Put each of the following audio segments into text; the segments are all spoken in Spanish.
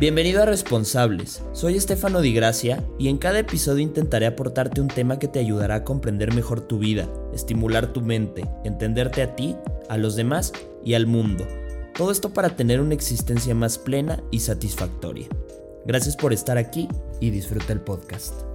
Bienvenido a Responsables, soy Estefano Di Gracia y en cada episodio intentaré aportarte un tema que te ayudará a comprender mejor tu vida, estimular tu mente, entenderte a ti, a los demás y al mundo. Todo esto para tener una existencia más plena y satisfactoria. Gracias por estar aquí y disfruta el podcast.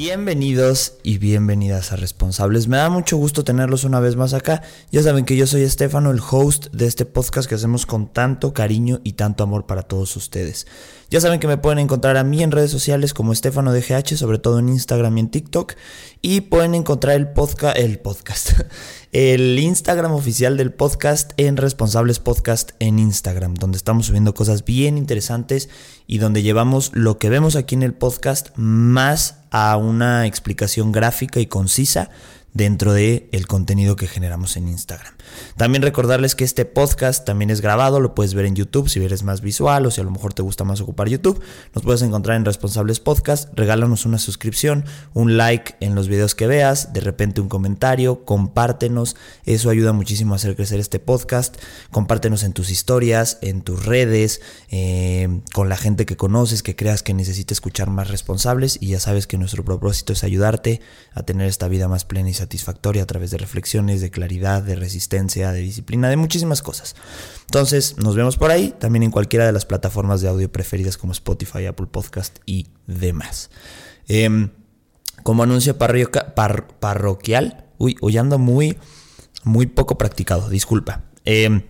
Bienvenidos y bienvenidas a Responsables. Me da mucho gusto tenerlos una vez más acá. Ya saben que yo soy Estefano, el host de este podcast que hacemos con tanto cariño y tanto amor para todos ustedes. Ya saben que me pueden encontrar a mí en redes sociales como Estefano DGH, sobre todo en Instagram y en TikTok. Y pueden encontrar el podcast, el Instagram oficial del podcast en Responsables Podcast en Instagram, donde estamos subiendo cosas bien interesantes y donde llevamos lo que vemos aquí en el podcast más a una explicación gráfica y concisa dentro de el contenido que generamos en Instagram. También recordarles que este podcast también es grabado, lo puedes ver en YouTube si eres más visual o si a lo mejor te gusta más ocupar YouTube. Nos puedes encontrar en Responsables Podcast, regálanos una suscripción, un like en los videos que veas, de repente un comentario, compártenos, eso ayuda muchísimo a hacer crecer este podcast, compártenos en tus historias, en tus redes, eh, con la gente que conoces, que creas que necesita escuchar más responsables y ya sabes que nuestro propósito es ayudarte a tener esta vida más plena y satisfactoria a través de reflexiones, de claridad, de resistencia de disciplina, de muchísimas cosas. Entonces, nos vemos por ahí, también en cualquiera de las plataformas de audio preferidas como Spotify, Apple Podcast y demás. Em, como anuncio parroquial, uy, hoy muy, muy poco practicado, disculpa. Em,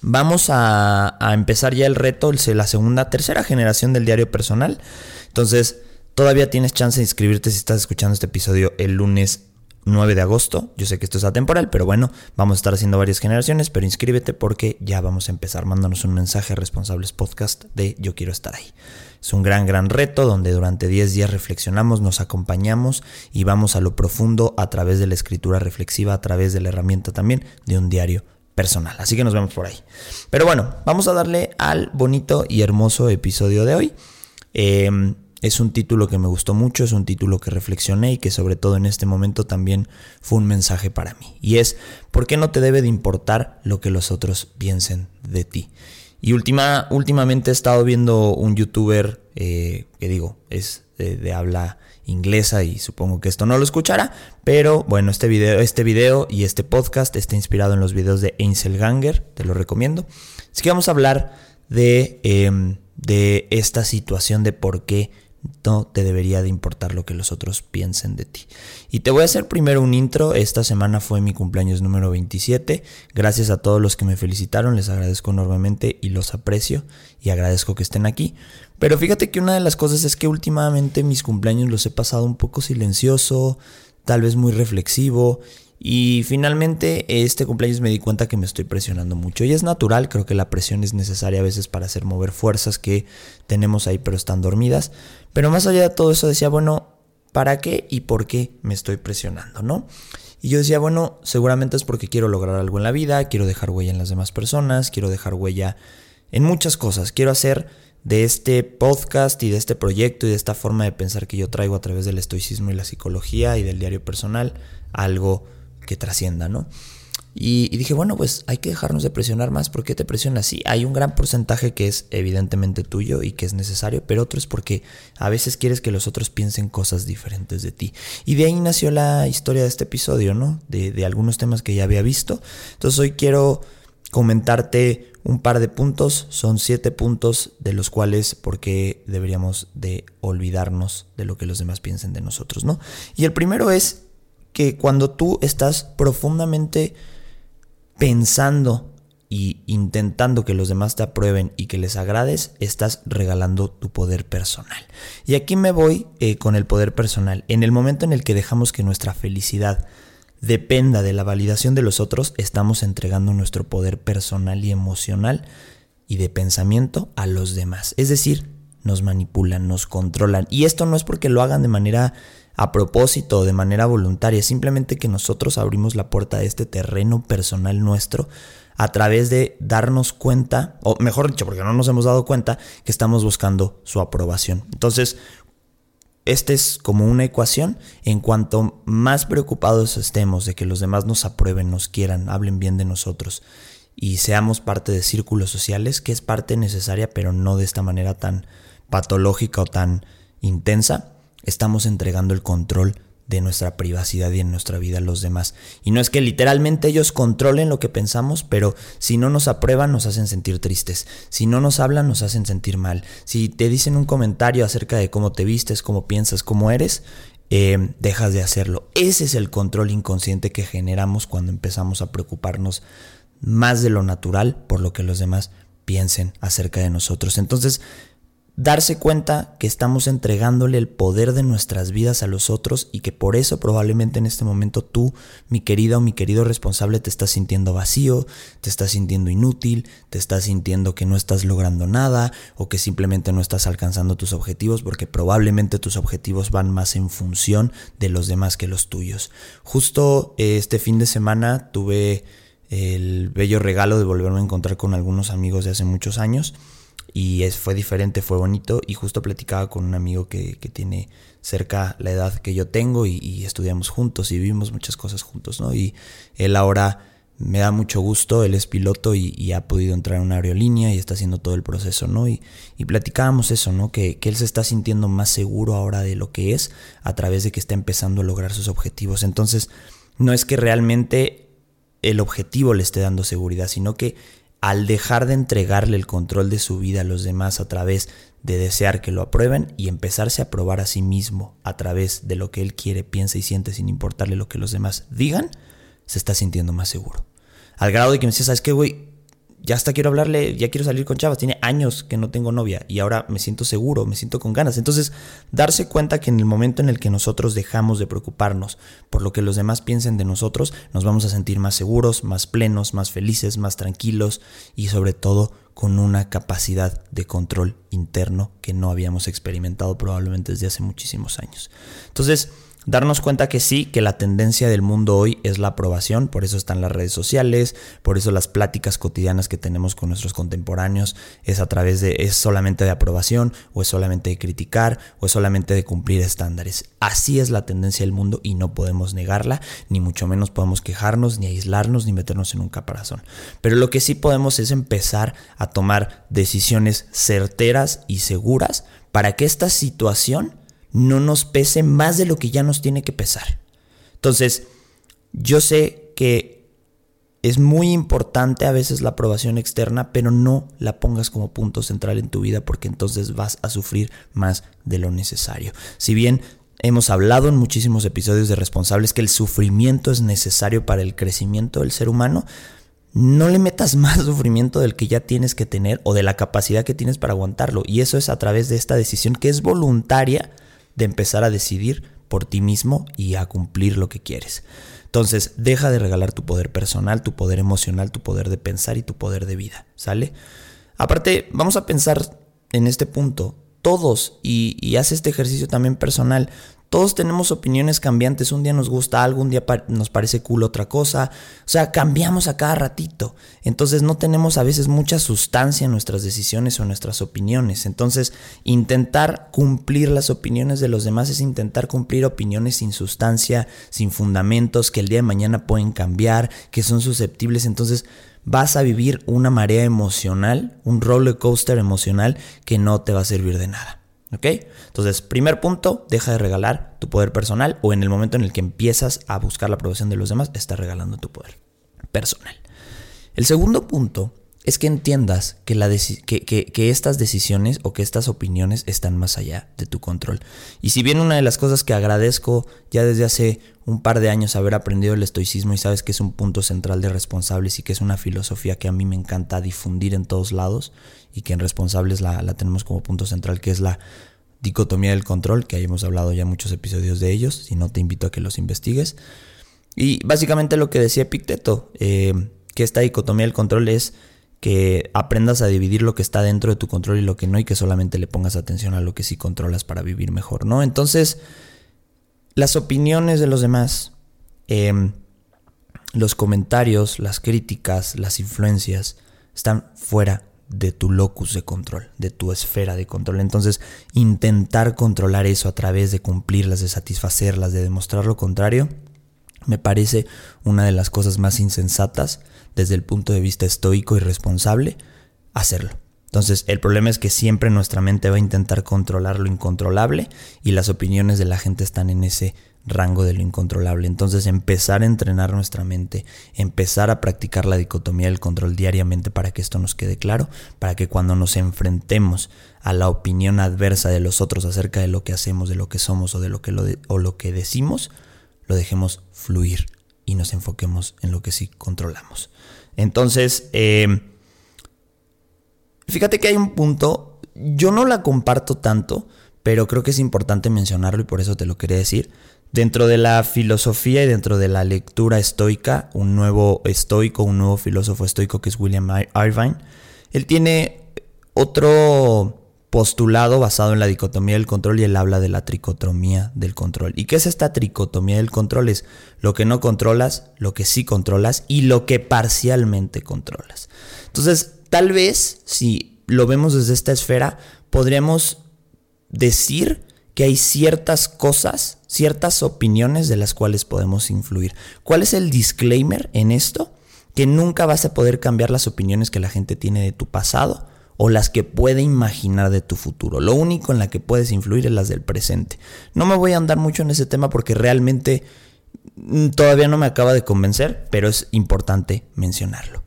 vamos a, a, empezar ya el reto, la segunda, tercera generación del diario personal. Entonces, todavía tienes chance de inscribirte si estás escuchando este episodio el lunes 9 de agosto. Yo sé que esto es atemporal, pero bueno, vamos a estar haciendo varias generaciones, pero inscríbete porque ya vamos a empezar. Mándanos un mensaje a Responsables Podcast de Yo quiero estar ahí. Es un gran, gran reto donde durante 10 días reflexionamos, nos acompañamos y vamos a lo profundo a través de la escritura reflexiva, a través de la herramienta también de un diario personal. Así que nos vemos por ahí. Pero bueno, vamos a darle al bonito y hermoso episodio de hoy. Eh, es un título que me gustó mucho, es un título que reflexioné y que sobre todo en este momento también fue un mensaje para mí. Y es, ¿por qué no te debe de importar lo que los otros piensen de ti? Y última, últimamente he estado viendo un youtuber eh, que digo, es de, habla inglesa y supongo que esto no lo escuchará, pero bueno, este video, este video y este podcast está inspirado en los videos de Ansel Ganger, te lo recomiendo. Así que vamos a hablar de, em, de esta situación de por qué no te debería de importar lo que los otros piensen de ti. Y te voy a hacer primero un intro. Esta semana fue mi cumpleaños número 27. Gracias a todos los que me felicitaron, les agradezco enormemente y los aprecio y agradezco que estén aquí. Pero fíjate que una de las cosas es que últimamente mis cumpleaños los he pasado un poco silencioso, tal vez muy reflexivo y finalmente este cumpleaños me di cuenta que me estoy presionando mucho. Y es natural, creo que la presión es necesaria a veces para hacer mover fuerzas que tenemos ahí pero están dormidas. Pero más allá de todo eso decía, bueno, ¿para qué y por qué me estoy presionando, no? Y yo decía, bueno, seguramente es porque quiero lograr algo en la vida, quiero dejar huella en las demás personas, quiero dejar huella en muchas cosas. Quiero hacer de este podcast y de este proyecto y de esta forma de pensar que yo traigo a través del estoicismo y la psicología y del diario personal algo que trascienda, ¿no? Y, dije, bueno, pues hay que dejarnos de presionar más. ¿Por qué te presionas? Sí, hay un gran porcentaje que es evidentemente tuyo y que es necesario, pero otro es porque a veces quieres que los otros piensen cosas diferentes de ti. Y de ahí nació la historia de este episodio, ¿no? De, de algunos temas que ya había visto. Entonces hoy quiero comentarte un par de puntos. Son siete puntos de los cuales por qué deberíamos de olvidarnos de lo que los demás piensen de nosotros, ¿no? Y el primero es que cuando tú estás profundamente pensando y intentando que los demás te aprueben y que les agrades, estás regalando tu poder personal. Y aquí me voy eh, con el poder personal. En el momento en el que dejamos que nuestra felicidad dependa de la validación de los otros, estamos entregando nuestro poder personal y emocional y de pensamiento a los demás. Es decir, nos manipulan, nos controlan. Y esto no es porque lo hagan de manera a propósito de manera voluntaria, simplemente que nosotros abrimos la puerta a este terreno personal nuestro a través de darnos cuenta, o mejor dicho, porque no nos hemos dado cuenta, que estamos buscando su aprobación. Entonces, este es como una ecuación. En cuanto más preocupados estemos de que los demás nos aprueben, nos quieran, hablen bien de nosotros y seamos parte de círculos sociales, que es parte necesaria, pero no de esta manera tan patológica o tan intensa, estamos entregando el control de nuestra privacidad y en nuestra vida a los demás. Y no es que literalmente ellos controlen lo que pensamos, pero si no nos aprueban nos hacen sentir tristes, si no nos hablan nos hacen sentir mal, si te dicen un comentario acerca de cómo te vistes, cómo piensas, cómo eres, eh, dejas de hacerlo. Ese es el control inconsciente que generamos cuando empezamos a preocuparnos más de lo natural por lo que los demás piensen acerca de nosotros. Entonces, darse cuenta que estamos entregándole el poder de nuestras vidas a los otros y que por eso probablemente en este momento tú, mi querida o mi querido responsable, te estás sintiendo vacío, te estás sintiendo inútil, te estás sintiendo que no estás logrando nada o que simplemente no estás alcanzando tus objetivos porque probablemente tus objetivos van más en función de los demás que los tuyos. Justo eh, este fin de semana tuve el bello regalo de volverme a encontrar con algunos amigos de hace muchos años y es, fue diferente, fue bonito y justo platicaba con un amigo que, tiene cerca la edad que yo tengo y, estudiamos juntos y vivimos muchas cosas juntos, ¿no? Y él ahora me da mucho gusto, él es piloto y, ha podido entrar en una aerolínea y está haciendo todo el proceso, ¿no? Y, y platicábamos eso, ¿no? Que, que, él se está sintiendo más seguro ahora de lo que es a través de que está empezando a lograr sus objetivos. Entonces, no es que realmente el objetivo le esté dando seguridad, sino que al dejar de entregarle el control de su vida a los demás a través de desear que lo aprueben y empezarse a probar a sí mismo a través de lo que él quiere, piensa y siente sin importarle lo que los demás digan, se está sintiendo más seguro. Al grado de que me dice, ¿sabes qué, güey? Ya hasta quiero hablarle, ya quiero salir con chavas, tiene años que no tengo novia y ahora me siento seguro, me siento con ganas. Entonces, darse cuenta que en el momento en el que nosotros dejamos de preocuparnos por lo que los demás piensen de nosotros, nos vamos a sentir más seguros, más plenos, más felices, más tranquilos y sobre todo con una capacidad de control interno que no habíamos experimentado probablemente desde hace muchísimos años. Entonces, Darnos cuenta que sí, que la tendencia del mundo hoy es la aprobación, por eso están las redes sociales, por eso las pláticas cotidianas que tenemos con nuestros contemporáneos es a través de, es solamente de aprobación, o es solamente de criticar, o es solamente de cumplir estándares. Así es la tendencia del mundo y no podemos negarla, ni mucho menos podemos quejarnos, ni aislarnos, ni meternos en un caparazón. Pero lo que sí podemos es empezar a tomar decisiones certeras y seguras para que esta situación no nos pese más de lo que ya nos tiene que pesar. Entonces, yo sé que es muy importante a veces la aprobación externa, pero no la pongas como punto central en tu vida porque entonces vas a sufrir más de lo necesario. Si bien hemos hablado en muchísimos episodios de responsables que el sufrimiento es necesario para el crecimiento del ser humano, no le metas más sufrimiento del que ya tienes que tener o de la capacidad que tienes para aguantarlo. Y eso es a través de esta decisión que es voluntaria de empezar a decidir por ti mismo y a cumplir lo que quieres. Entonces, deja de regalar tu poder personal, tu poder emocional, tu poder de pensar y tu poder de vida, ¿sale? Aparte, vamos a pensar en este punto, todos, y, y haz este ejercicio también personal, todos tenemos opiniones cambiantes. Un día nos gusta algo, un día nos parece cool otra cosa. O sea, cambiamos a cada ratito. Entonces no tenemos a veces mucha sustancia en nuestras decisiones o nuestras opiniones. Entonces, intentar cumplir las opiniones de los demás es intentar cumplir opiniones sin sustancia, sin fundamentos, que el día de mañana pueden cambiar, que son susceptibles. Entonces, vas a vivir una marea emocional, un roller coaster emocional que no te va a servir de nada. ¿Ok? Entonces, primer punto, deja de regalar tu poder personal o en el momento en el que empiezas a buscar la aprobación de los demás, estás regalando tu poder personal. El segundo punto es que entiendas que, la que, estas decisiones o que estas opiniones están más allá de tu control. Y si bien una de las cosas que agradezco ya desde hace un par de años haber aprendido el estoicismo y sabes que es un punto central de responsables y que es una filosofía que a mí me encanta difundir en todos lados y que en responsables la, la tenemos como punto central, que es la dicotomía del control, que ahí hemos hablado ya muchos episodios de ellos, si no te invito a que los investigues. Y básicamente lo que decía Epicteto, eh, que esta dicotomía del control es que aprendas a dividir lo que está dentro de tu control y lo que no, y que solamente le pongas atención a lo que sí controlas para vivir mejor, ¿no? Entonces, las opiniones de los demás, em, los comentarios, las críticas, las influencias, están fuera de tu locus de control, de tu esfera de control. Entonces, intentar controlar eso a través de cumplirlas, de satisfacerlas, de demostrar lo contrario, Me parece una de las cosas más insensatas desde el punto de vista estoico y responsable hacerlo. Entonces, el problema es que siempre nuestra mente va a intentar controlar lo incontrolable y las opiniones de la gente están en ese rango de lo incontrolable. Entonces, empezar a entrenar nuestra mente, empezar a practicar la dicotomía del control diariamente para que esto nos quede claro, para que cuando nos enfrentemos a la opinión adversa de los otros acerca de lo que hacemos, de lo que somos o de lo que, lo o lo que decimos, lo dejemos fluir y nos enfoquemos en lo que sí controlamos. Entonces, eh, fíjate que hay un punto, yo no la comparto tanto, pero creo que es importante mencionarlo y por eso te lo quería decir. Dentro de la filosofía y dentro de la lectura estoica, un nuevo estoico, un nuevo filósofo estoico que es William Irvine, él tiene otro postulado basado en la dicotomía del control y él habla de la tricotomía del control. ¿Y qué es esta tricotomía del control? Es lo que no controlas, lo que sí controlas y lo que parcialmente controlas. Entonces, tal vez si lo vemos desde esta esfera, podríamos decir que hay ciertas cosas, ciertas opiniones de las cuales podemos influir. ¿Cuál es el disclaimer en esto? Que nunca vas a poder cambiar las opiniones que la gente tiene de tu pasado o las que puede imaginar de tu futuro. Lo único en la que puedes influir es las del presente. No me voy a andar mucho en ese tema porque realmente mm, todavía no me acaba de convencer, pero es importante mencionarlo.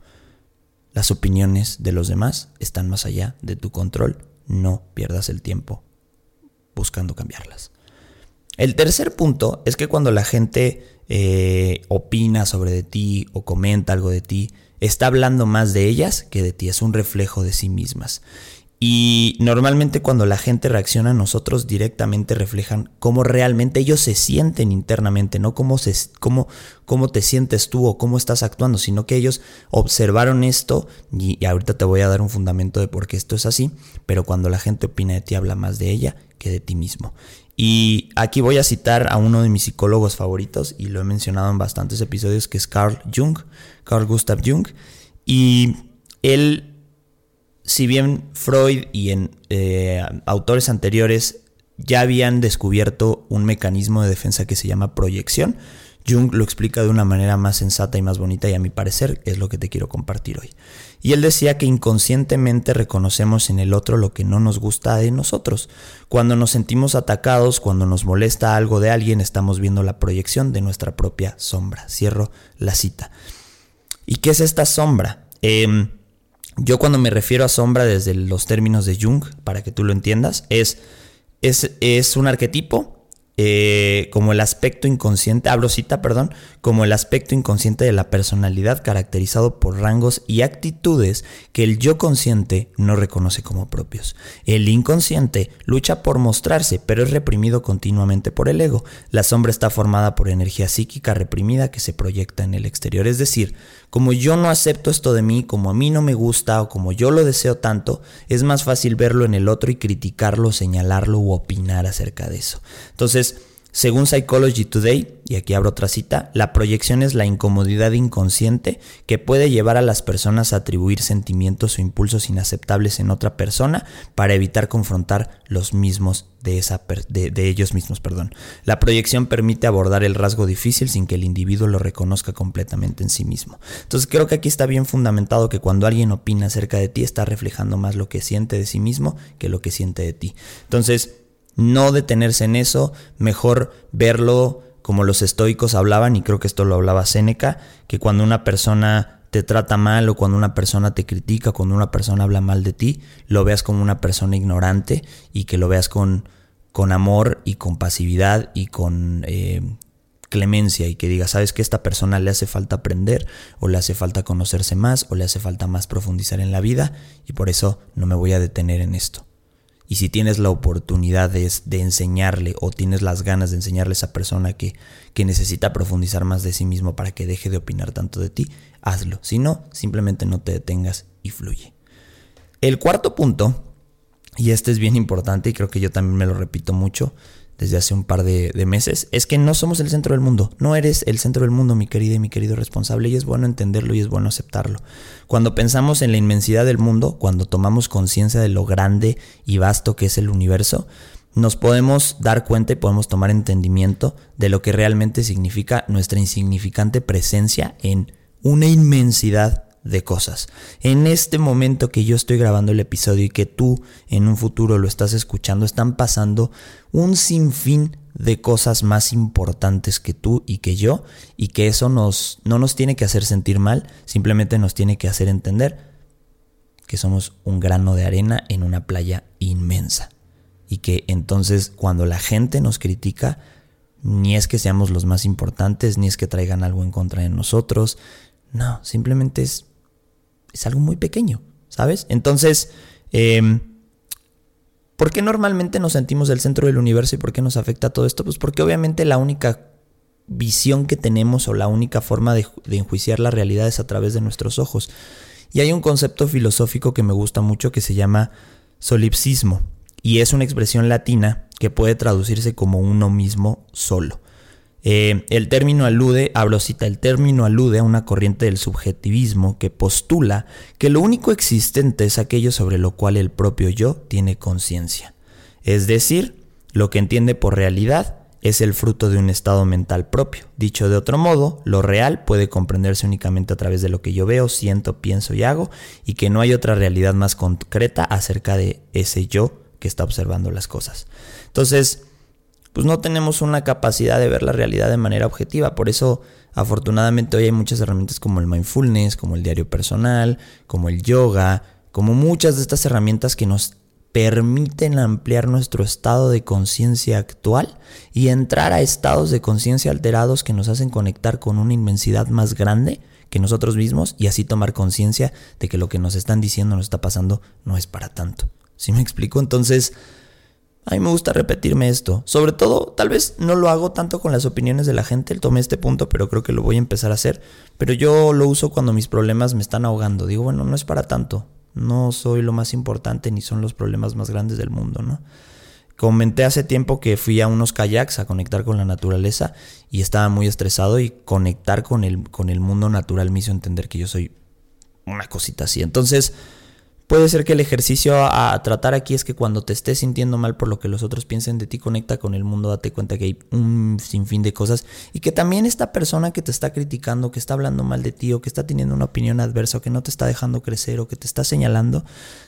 Las opiniones de los demás están más allá de tu control. No pierdas el tiempo buscando cambiarlas. El tercer punto es que cuando la gente eh, opina sobre de ti o comenta algo de ti, está hablando más de ellas que de ti, es un reflejo de sí mismas. Y normalmente cuando la gente reacciona a nosotros directamente reflejan cómo realmente ellos se sienten internamente, no cómo, se, cómo, cómo te sientes tú o cómo estás actuando, sino que ellos observaron esto y, y ahorita te voy a dar un fundamento de por qué esto es así, pero cuando la gente opina de ti habla más de ella que de ti mismo. Y aquí voy a citar a uno de mis psicólogos favoritos, y lo he mencionado en bastantes episodios, que es Carl Jung, Carl Gustav Jung. Y él, si bien Freud y en eh, autores anteriores ya habían descubierto un mecanismo de defensa que se llama proyección, Jung lo explica de una manera más sensata y más bonita y a mi parecer es lo que te quiero compartir hoy. Y él decía que inconscientemente reconocemos en el otro lo que no nos gusta de nosotros. Cuando nos sentimos atacados, cuando nos molesta algo de alguien, estamos viendo la proyección de nuestra propia sombra. Cierro la cita. ¿Y qué es esta sombra? Em, yo cuando me refiero a sombra desde los términos de Jung, para que tú lo entiendas, es, es, es un arquetipo eh, como el aspecto inconsciente, hablo cita, perdón, como el aspecto inconsciente de la personalidad caracterizado por rangos y actitudes que el yo consciente no reconoce como propios. El inconsciente lucha por mostrarse, pero es reprimido continuamente por el ego. La sombra está formada por energía psíquica reprimida que se proyecta en el exterior, es decir, como yo no acepto esto de mí, como a mí no me gusta o como yo lo deseo tanto, es más fácil verlo en el otro y criticarlo, señalarlo u opinar acerca de eso. Entonces, según Psychology Today, y aquí abro otra cita, la proyección es la incomodidad inconsciente que puede llevar a las personas a atribuir sentimientos o impulsos inaceptables en otra persona para evitar confrontar los mismos de, ellos mismos. Perdón. La proyección permite abordar el rasgo difícil sin que el individuo lo reconozca completamente en sí mismo. Entonces creo que aquí está bien fundamentado que cuando alguien opina acerca de ti está reflejando más lo que siente de sí mismo que lo que siente de ti. Entonces, no detenerse en eso, mejor verlo como los estoicos hablaban, y creo que esto lo hablaba Séneca, que cuando una persona te trata mal o cuando una persona te critica, cuando una persona habla mal de ti, lo veas como una persona ignorante y que lo veas con, con amor y con pasividad y con eh, clemencia y que digas, sabes que esta persona le hace falta aprender o le hace falta conocerse más o le hace falta más profundizar en la vida y por eso no me voy a detener en esto. Y si tienes la oportunidad de, enseñarle o tienes las ganas de enseñarle a esa persona que, que necesita profundizar más de sí mismo para que deje de opinar tanto de ti, hazlo. Si no, simplemente no te detengas y fluye. El cuarto punto, y este es bien importante y creo que yo también me lo repito mucho, desde hace un par de, meses, es que no somos el centro del mundo. No eres el centro del mundo, mi querida y mi querido responsable, y es bueno entenderlo y es bueno aceptarlo. Cuando pensamos en la inmensidad del mundo, cuando tomamos conciencia de lo grande y vasto que es el universo, nos podemos dar cuenta y podemos tomar entendimiento de lo que realmente significa nuestra insignificante presencia en una inmensidad de cosas. En este momento que yo estoy grabando el episodio y que tú en un futuro lo estás escuchando, están pasando un sinfín de cosas más importantes que tú y que yo y que eso nos no nos tiene que hacer sentir mal, simplemente nos tiene que hacer entender que somos un grano de arena en una playa inmensa y que entonces cuando la gente nos critica, ni es que seamos los más importantes, ni es que traigan algo en contra de nosotros, no, simplemente es, es algo muy pequeño, ¿sabes? Entonces, eh, ¿por qué normalmente nos sentimos el centro del universo y por qué nos afecta todo esto? Pues porque obviamente la única visión que tenemos o la única forma de, de enjuiciar la realidad es a través de nuestros ojos. Y hay un concepto filosófico que me gusta mucho que se llama solipsismo y es una expresión latina que puede traducirse como uno mismo solo. Eh, el término alude, hablo cita, el término alude a una corriente del subjetivismo que postula que lo único existente es aquello sobre lo cual el propio yo tiene conciencia. Es decir, lo que entiende por realidad es el fruto de un estado mental propio. Dicho de otro modo, lo real puede comprenderse únicamente a través de lo que yo veo, siento, pienso y hago, y que no hay otra realidad más concreta acerca de ese yo que está observando las cosas. Entonces, pues no tenemos una capacidad de ver la realidad de manera objetiva. Por eso, afortunadamente, hoy hay muchas herramientas como el mindfulness, como el diario personal, como el yoga, como muchas de estas herramientas que nos permiten ampliar nuestro estado de conciencia actual y entrar a estados de conciencia alterados que nos hacen conectar con una inmensidad más grande que nosotros mismos y así tomar conciencia de que lo que nos están diciendo nos está pasando no es para tanto. ¿Sí me explico? Entonces, a mí me gusta repetirme esto. Sobre todo, tal vez no lo hago tanto con las opiniones de la gente, tomé este punto, pero creo que lo voy a empezar a hacer. Pero yo lo uso cuando mis problemas me están ahogando. Digo, bueno, no es para tanto. No soy lo más importante ni son los problemas más grandes del mundo, ¿no? Comenté hace tiempo que fui a unos kayaks a conectar con la naturaleza y estaba muy estresado y conectar con el, con el mundo natural me hizo entender que yo soy una cosita así. Entonces, Puede ser que el ejercicio a, tratar aquí es que cuando te estés sintiendo mal por lo que los otros piensen de ti, conecta con el mundo, date cuenta que hay un sinfín de cosas y que también esta persona que te está criticando, que está hablando mal de ti o que está teniendo una opinión adversa o que no te está dejando crecer o que te está señalando,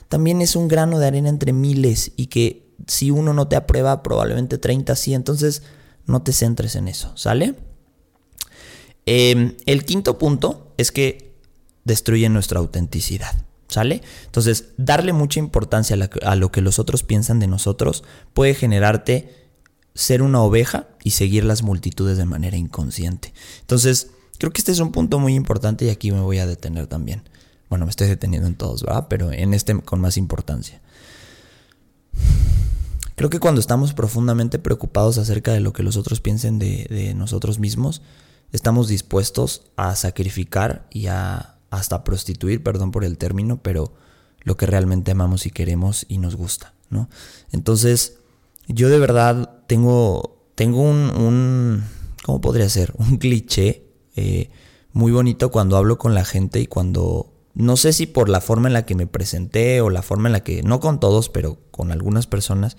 también es un grano de arena entre miles y que si uno no te aprueba, probablemente 30 sí, entonces no te centres en eso, ¿sale? Em, el quinto punto es que destruye nuestra autenticidad. ¿Sale? Entonces, darle mucha importancia a, lo que los otros piensan de nosotros puede generarte ser una oveja y seguir las multitudes de manera inconsciente. Entonces, creo que este es un punto muy importante y aquí me voy a detener también. Bueno, me estoy deteniendo en todos, ¿verdad? Pero en este con más importancia. Creo que cuando estamos profundamente preocupados acerca de lo que los otros piensen de, de nosotros mismos, estamos dispuestos a sacrificar y a hasta prostituir, perdón por el término, pero lo que realmente amamos y queremos y nos gusta, ¿no? Entonces, yo de verdad tengo, tengo un, un ¿cómo podría ser? Un cliché eh, muy bonito cuando hablo con la gente y cuando, no sé si por la forma en la que me presenté o la forma en la que, no con todos, pero con algunas personas,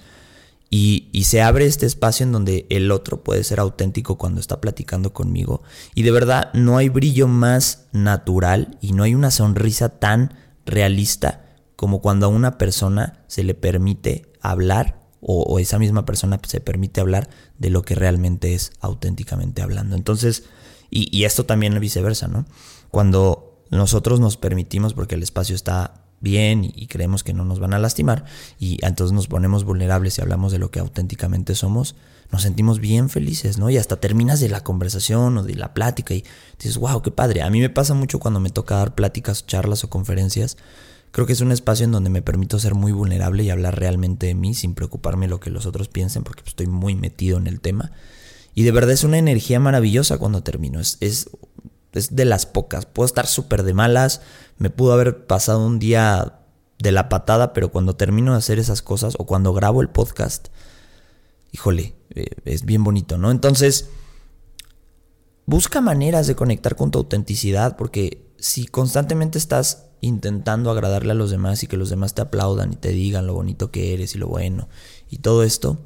y, se abre este espacio en donde el otro puede ser auténtico cuando está platicando conmigo. Y de verdad no hay brillo más natural y no hay una sonrisa tan realista como cuando a una persona se le permite hablar o, esa misma persona se permite hablar de lo que realmente es auténticamente hablando. Entonces, y, y esto también viceversa, ¿no? Cuando nosotros nos permitimos, porque el espacio está bien y, creemos que no nos van a lastimar y entonces nos ponemos vulnerables y hablamos de lo que auténticamente somos, nos sentimos bien felices, ¿no? Y hasta terminas de la conversación o de la plática y dices, wow, qué padre. A mí me pasa mucho cuando me toca dar pláticas, charlas o conferencias. Creo que es un espacio en donde me permito ser muy vulnerable y hablar realmente de mí sin preocuparme lo que los otros piensen porque estoy muy metido en el tema. Y de verdad es una energía maravillosa cuando termino. Es, es es de las pocas. Puedo estar súper de malas, me pudo haber pasado un día de la patada, pero cuando termino de hacer esas cosas o cuando grabo el podcast, híjole, eh, es bien bonito, ¿no? Entonces, busca maneras de conectar con tu autenticidad, porque si constantemente estás intentando agradarle a los demás y que los demás te aplaudan y te digan lo bonito que eres y lo bueno y todo esto,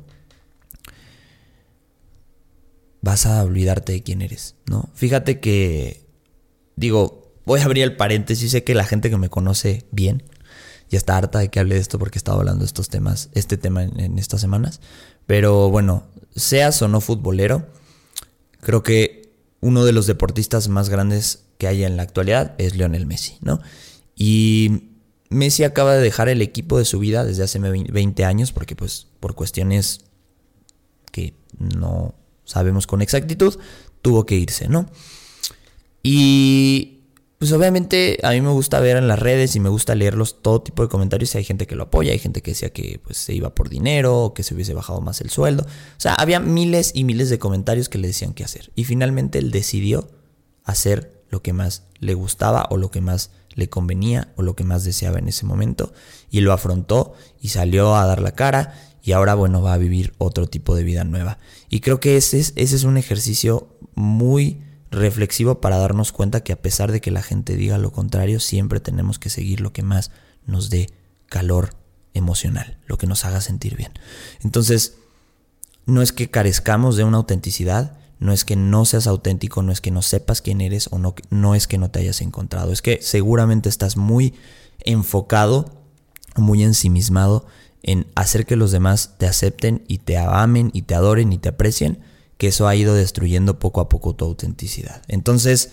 vas a olvidarte de quién eres, ¿no? Fíjate que, digo, voy a abrir el paréntesis, sé que la gente que me conoce bien ya está harta de que hable de esto porque he estado hablando de estos temas, este tema en, estas semanas, pero bueno, seas o no futbolero, creo que uno de los deportistas más grandes que hay en la actualidad es Lionel Messi, ¿no? Y Messi acaba de dejar el equipo de su vida desde hace 20 años porque pues por cuestiones que no sabemos con exactitud, tuvo que irse, ¿no? Y pues obviamente a mí me gusta ver en las redes y me gusta leerlos todo tipo de comentarios. Hay gente que lo apoya, hay gente que decía que pues, se iba por dinero, o que se hubiese bajado más el sueldo. O sea, había miles y miles de comentarios que le decían qué hacer. Y finalmente él decidió hacer lo que más le gustaba o lo que más le convenía o lo que más deseaba en ese momento. Y lo afrontó y salió a dar la cara y ahora, bueno, va a vivir otro tipo de vida nueva. Y creo que ese es, ese es un ejercicio muy reflexivo para darnos cuenta que a pesar de que la gente diga lo contrario, siempre tenemos que seguir lo que más nos dé calor emocional, lo que nos haga sentir bien. Entonces, no es que carezcamos de una autenticidad, no es que no seas auténtico, no es que no sepas quién eres o no, no es que no te hayas encontrado, es que seguramente estás muy enfocado, muy ensimismado en hacer que los demás te acepten y te amen y te adoren y te aprecien, que eso ha ido destruyendo poco a poco tu autenticidad. Entonces,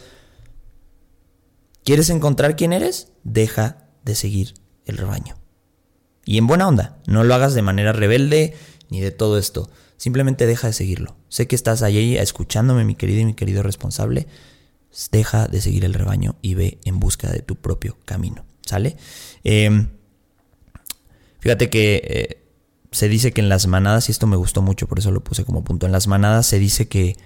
¿quieres encontrar quién eres? Deja de seguir el rebaño. Y en buena onda, no lo hagas de manera rebelde ni de todo esto. Simplemente deja de seguirlo. Sé que estás ahí escuchándome, mi querido y mi querido responsable. Deja de seguir el rebaño y ve en busca de tu propio camino. ¿Sale? Em, fíjate que eh, se dice que en las manadas, y esto me gustó mucho, por eso lo puse como punto, en las manadas se dice que,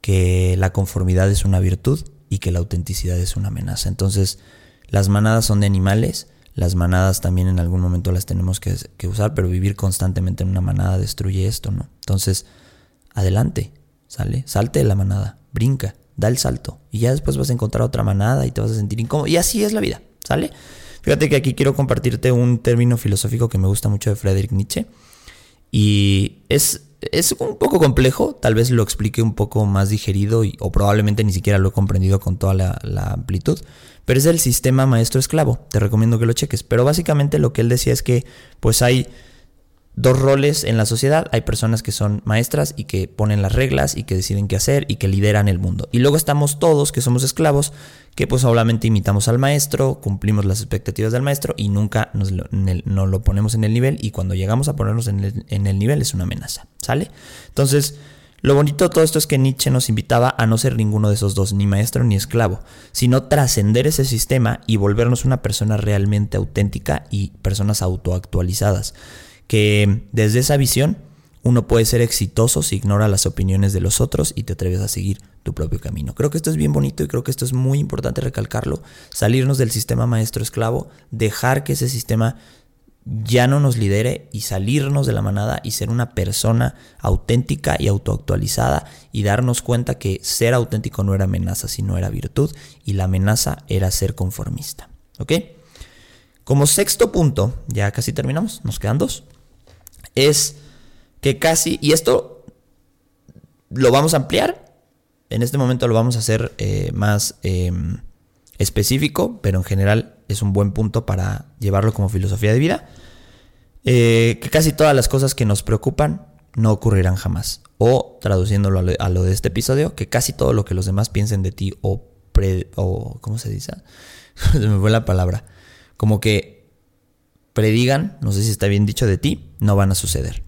que la conformidad es una virtud y que la autenticidad es una amenaza. Entonces, las manadas son de animales, las manadas también en algún momento las tenemos que, que, usar, pero vivir constantemente en una manada destruye esto, ¿no? Entonces, adelante, sale, salte de la manada, brinca, da el salto, y ya después vas a encontrar otra manada y te vas a sentir incómodo, y así es la vida, ¿sale? Fíjate que aquí quiero compartirte un término filosófico que me gusta mucho de Friedrich Nietzsche, y es, es un poco complejo, tal vez lo explique un poco más digerido y, o probablemente ni siquiera lo he comprendido con toda la, la amplitud, pero es el sistema maestro-esclavo, te recomiendo que lo cheques, pero básicamente lo que él decía es que pues hay dos roles en la sociedad. Hay personas que son maestras y que ponen las reglas y que deciden qué hacer y que lideran el mundo. Y luego estamos todos que somos esclavos, que pues obviamente imitamos al maestro, cumplimos las expectativas del maestro y nunca nos lo, lo ponemos en el nivel y cuando llegamos a ponernos en el, en el nivel es una amenaza. ¿Sale? Entonces... Lo bonito de todo esto es que Nietzsche nos invitaba a no ser ninguno de esos dos, ni maestro ni esclavo, sino trascender ese sistema y volvernos una persona realmente auténtica y personas autoactualizadas que desde esa visión uno puede ser exitoso si ignora las opiniones de los otros y te atreves a seguir tu propio camino. Creo que esto es bien bonito y creo que esto es muy importante recalcarlo, salirnos del sistema maestro-esclavo, dejar que ese sistema ya no nos lidere y salirnos de la manada y ser una persona auténtica y autoactualizada y darnos cuenta que ser auténtico no era amenaza, sino era virtud y la amenaza era ser conformista. ¿Ok? Como sexto punto, ya casi terminamos, nos quedan dos es que casi, y esto lo vamos a ampliar, en este momento lo vamos a hacer eh, más em, específico, pero en general es un buen punto para llevarlo como filosofía de vida, eh, que casi todas las cosas que nos preocupan no ocurrirán jamás. O traduciéndolo a lo, de este episodio, que casi todo lo que los demás piensen de ti o, o ¿cómo se dice? se me fue la palabra. Como que predigan, no sé si está bien dicho de ti, no van a suceder.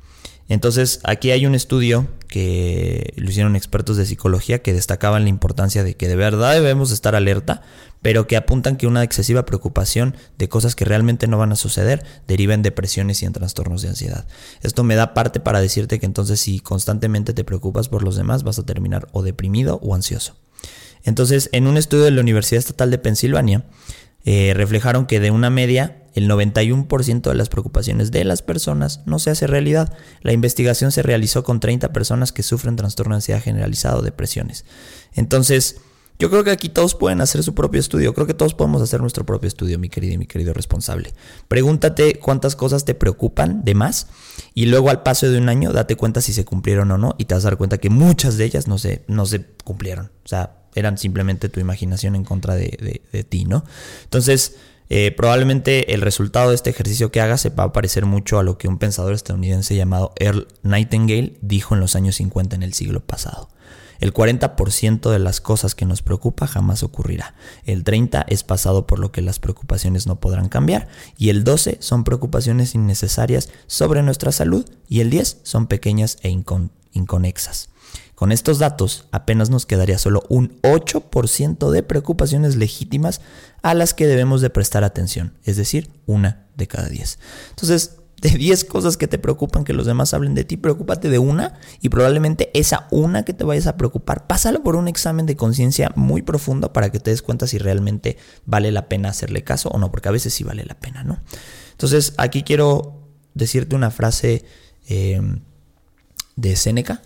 Entonces, aquí hay un estudio que lo hicieron expertos de psicología que destacaban la importancia de que de verdad debemos estar alerta, pero que apuntan que una excesiva preocupación de cosas que realmente no van a suceder deriva en depresiones y en trastornos de ansiedad. Esto me da parte para decirte que entonces si constantemente te preocupas por los demás vas a terminar o deprimido o ansioso. Entonces, en un estudio de la Universidad Estatal de Pensilvania, eh, reflejaron que de una media el 91% de las preocupaciones de las personas no se hace realidad. La investigación se realizó con 30 personas que sufren trastorno de ansiedad generalizado o depresiones. Entonces, Yo creo que aquí todos pueden hacer su propio estudio. Creo que todos podemos hacer nuestro propio estudio, mi querido y mi querido responsable. Pregúntate cuántas cosas te preocupan de más y luego al paso de un año date cuenta si se cumplieron o no y te vas a dar cuenta que muchas de ellas no se, no se cumplieron. O sea, eran simplemente tu imaginación en contra de, ti, ¿no? Entonces, eh, probablemente el resultado de este ejercicio que hagas se va a parecer mucho a lo que un pensador estadounidense llamado Earl Nightingale dijo en los años 50 en el siglo pasado. El 40% de las cosas que nos preocupa jamás ocurrirá. El 30% es pasado por lo que las preocupaciones no podrán cambiar. Y el 12% son preocupaciones innecesarias sobre nuestra salud. Y el 10% son pequeñas e inconexas. Con estos datos apenas nos quedaría solo un 8% de preocupaciones legítimas a las que debemos de prestar atención, es decir, una de cada 10. Entonces, de 10 cosas que te preocupan que los demás hablen de ti, preocúpate de una y probablemente esa una que te vayas a preocupar, pásalo por un examen de conciencia muy profundo para que te des cuenta si realmente vale la pena hacerle caso o no, porque a veces sí vale la pena, ¿no? Entonces aquí quiero decirte una frase em, de Séneca.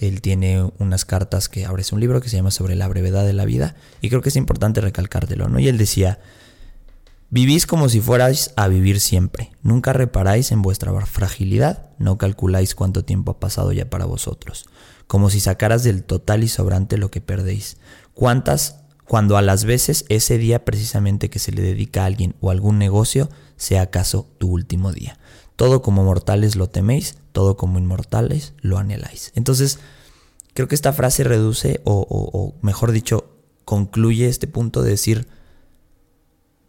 Él tiene unas cartas que abres un libro que se llama Sobre la brevedad de la vida y creo que es importante recalcártelo, ¿no? Y él decía, Vivís como si fuerais a vivir siempre. Nunca reparáis en vuestra fragilidad, no calculáis cuánto tiempo ha pasado ya para vosotros. Como si sacaras del total y sobrante lo que perdéis. ¿Cuántas, cuando a las veces ese día precisamente que se le dedica a alguien o algún negocio, sea acaso tu último día? Todo como mortales lo teméis, todo como inmortales lo anheláis. Entonces, creo que esta frase reduce, o, o mejor dicho, concluye este punto de decir,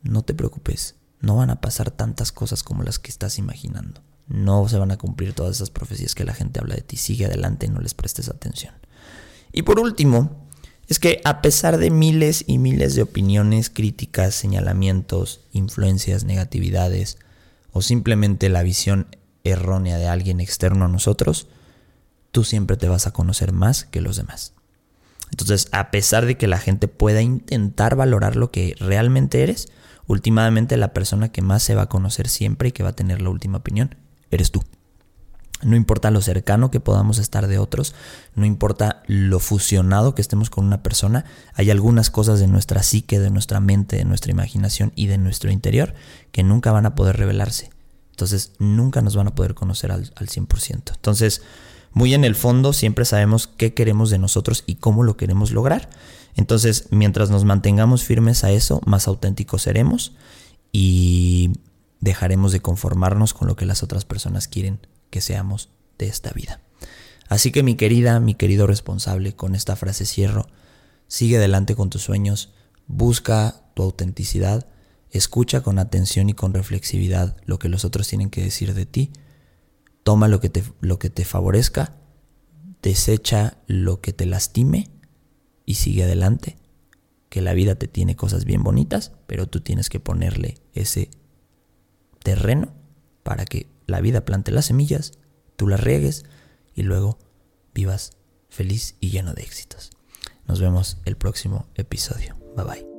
no te preocupes, no van a pasar tantas cosas como las que estás imaginando. No se van a cumplir todas esas profecías que la gente habla de ti. Sigue adelante y no les prestes atención. Y por último, es que a pesar de miles y miles de opiniones, críticas, señalamientos, influencias, negatividades o simplemente la visión errónea de alguien externo a nosotros, tú siempre te vas a conocer más que los demás. Entonces, a pesar de que la gente pueda intentar valorar lo que realmente eres, últimamente la persona que más se va a conocer siempre y que va a tener la última opinión eres tú. No importa lo cercano que podamos estar de otros, no importa lo fusionado que estemos con una persona, hay algunas cosas de nuestra psique, de nuestra mente, de nuestra imaginación y de nuestro interior que nunca van a poder revelarse. Entonces nunca nos van a poder conocer al, al 100%. Entonces, muy en el fondo siempre sabemos qué queremos de nosotros y cómo lo queremos lograr. Entonces, mientras nos mantengamos firmes a eso, más auténticos seremos y dejaremos de conformarnos con lo que las otras personas quieren que seamos de esta vida. Así que mi querida, mi querido responsable, con esta frase cierro, sigue adelante con tus sueños, busca tu autenticidad, escucha con atención y con reflexividad lo que los otros tienen que decir de ti, toma lo que te, lo que te favorezca, desecha lo que te lastime y sigue adelante, que la vida te tiene cosas bien bonitas, pero tú tienes que ponerle ese terreno para que la vida plante las semillas, tú las riegues y luego vivas feliz y lleno de éxitos. Nos vemos el próximo episodio. Bye bye.